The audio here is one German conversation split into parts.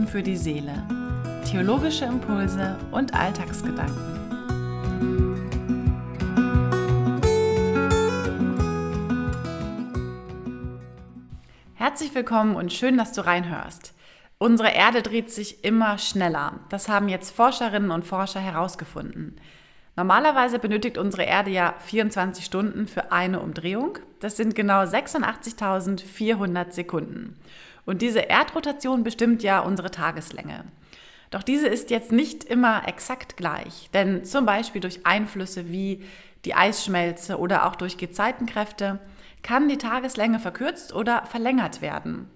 Minuten für die Seele. Theologische Impulse und Alltagsgedanken. Herzlich willkommen und schön, dass du reinhörst. Unsere Erde dreht sich immer schneller. Das haben jetzt Forscherinnen und Forscher herausgefunden. Normalerweise benötigt unsere Erde ja 24 Stunden für eine Umdrehung. Das sind genau 86.400 Sekunden. Und diese Erdrotation bestimmt ja unsere Tageslänge. Doch diese ist jetzt nicht immer exakt gleich, denn zum Beispiel durch Einflüsse wie die Eisschmelze oder auch durch Gezeitenkräfte kann die Tageslänge verkürzt oder verlängert werden.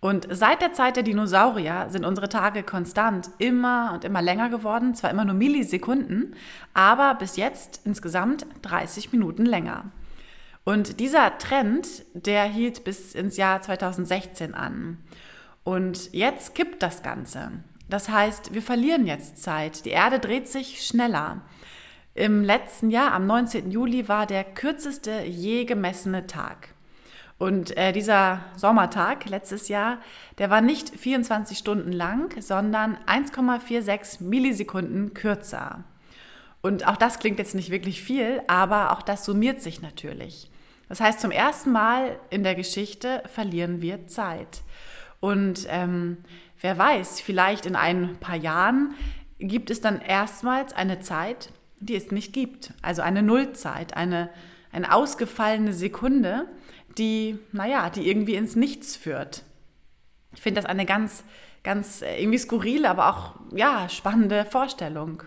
Und seit der Zeit der Dinosaurier sind unsere Tage konstant immer und immer länger geworden, zwar immer nur Millisekunden, aber bis jetzt insgesamt 30 Minuten länger. Und dieser Trend, der hielt bis ins Jahr 2016 an. Und jetzt kippt das Ganze. Das heißt, wir verlieren jetzt Zeit. Die Erde dreht sich schneller. Im letzten Jahr, am 19. Juli, war der kürzeste je gemessene Tag. Und äh, dieser Sommertag letztes Jahr, der war nicht 24 Stunden lang, sondern 1,46 Millisekunden kürzer. Und auch das klingt jetzt nicht wirklich viel, aber auch das summiert sich natürlich. Das heißt, zum ersten Mal in der Geschichte verlieren wir Zeit. Und ähm, wer weiß, vielleicht in ein paar Jahren gibt es dann erstmals eine Zeit, die es nicht gibt. Also eine Nullzeit, eine, eine ausgefallene Sekunde, die, naja, die irgendwie ins Nichts führt. Ich finde das eine ganz, ganz äh, irgendwie skurrile, aber auch, ja, spannende Vorstellung.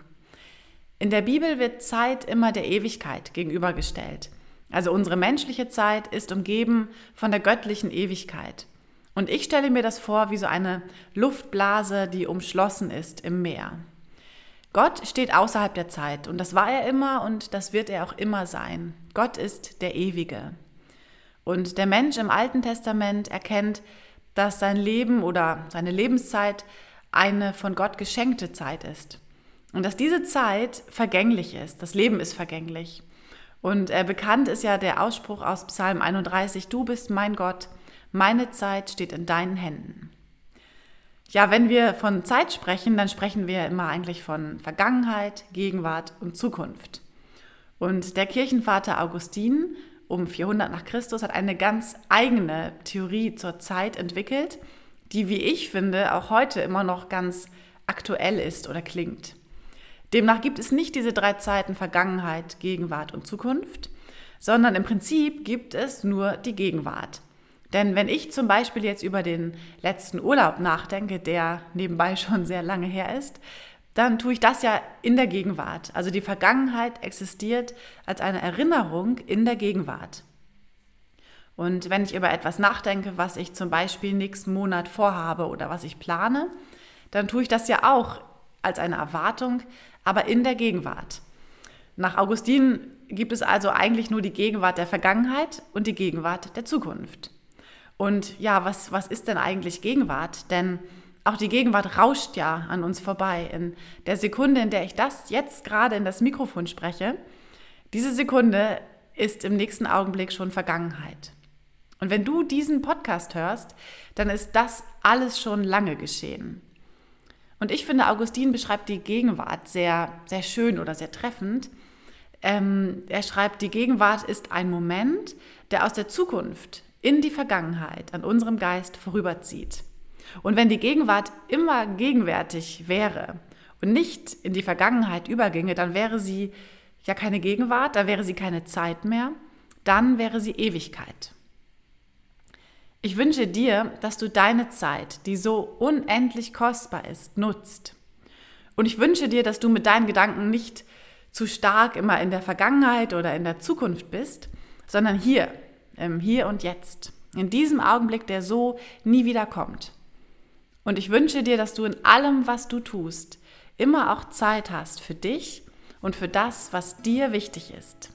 In der Bibel wird Zeit immer der Ewigkeit gegenübergestellt. Also unsere menschliche Zeit ist umgeben von der göttlichen Ewigkeit. Und ich stelle mir das vor wie so eine Luftblase, die umschlossen ist im Meer. Gott steht außerhalb der Zeit und das war er immer und das wird er auch immer sein. Gott ist der Ewige. Und der Mensch im Alten Testament erkennt, dass sein Leben oder seine Lebenszeit eine von Gott geschenkte Zeit ist. Und dass diese Zeit vergänglich ist. Das Leben ist vergänglich. Und äh, bekannt ist ja der Ausspruch aus Psalm 31, Du bist mein Gott, meine Zeit steht in deinen Händen. Ja, wenn wir von Zeit sprechen, dann sprechen wir immer eigentlich von Vergangenheit, Gegenwart und Zukunft. Und der Kirchenvater Augustin um 400 nach Christus hat eine ganz eigene Theorie zur Zeit entwickelt, die, wie ich finde, auch heute immer noch ganz aktuell ist oder klingt. Demnach gibt es nicht diese drei Zeiten Vergangenheit, Gegenwart und Zukunft, sondern im Prinzip gibt es nur die Gegenwart. Denn wenn ich zum Beispiel jetzt über den letzten Urlaub nachdenke, der nebenbei schon sehr lange her ist, dann tue ich das ja in der Gegenwart. Also die Vergangenheit existiert als eine Erinnerung in der Gegenwart. Und wenn ich über etwas nachdenke, was ich zum Beispiel nächsten Monat vorhabe oder was ich plane, dann tue ich das ja auch als eine Erwartung, aber in der Gegenwart. Nach Augustin gibt es also eigentlich nur die Gegenwart der Vergangenheit und die Gegenwart der Zukunft. Und ja, was, was ist denn eigentlich Gegenwart? Denn auch die Gegenwart rauscht ja an uns vorbei. In der Sekunde, in der ich das jetzt gerade in das Mikrofon spreche, diese Sekunde ist im nächsten Augenblick schon Vergangenheit. Und wenn du diesen Podcast hörst, dann ist das alles schon lange geschehen. Und ich finde, Augustin beschreibt die Gegenwart sehr, sehr schön oder sehr treffend. Ähm, er schreibt, die Gegenwart ist ein Moment, der aus der Zukunft in die Vergangenheit an unserem Geist vorüberzieht. Und wenn die Gegenwart immer gegenwärtig wäre und nicht in die Vergangenheit überginge, dann wäre sie ja keine Gegenwart, dann wäre sie keine Zeit mehr, dann wäre sie Ewigkeit. Ich wünsche dir, dass du deine Zeit, die so unendlich kostbar ist, nutzt. Und ich wünsche dir, dass du mit deinen Gedanken nicht zu stark immer in der Vergangenheit oder in der Zukunft bist, sondern hier, im Hier und Jetzt, in diesem Augenblick, der so nie wieder kommt. Und ich wünsche dir, dass du in allem, was du tust, immer auch Zeit hast für dich und für das, was dir wichtig ist.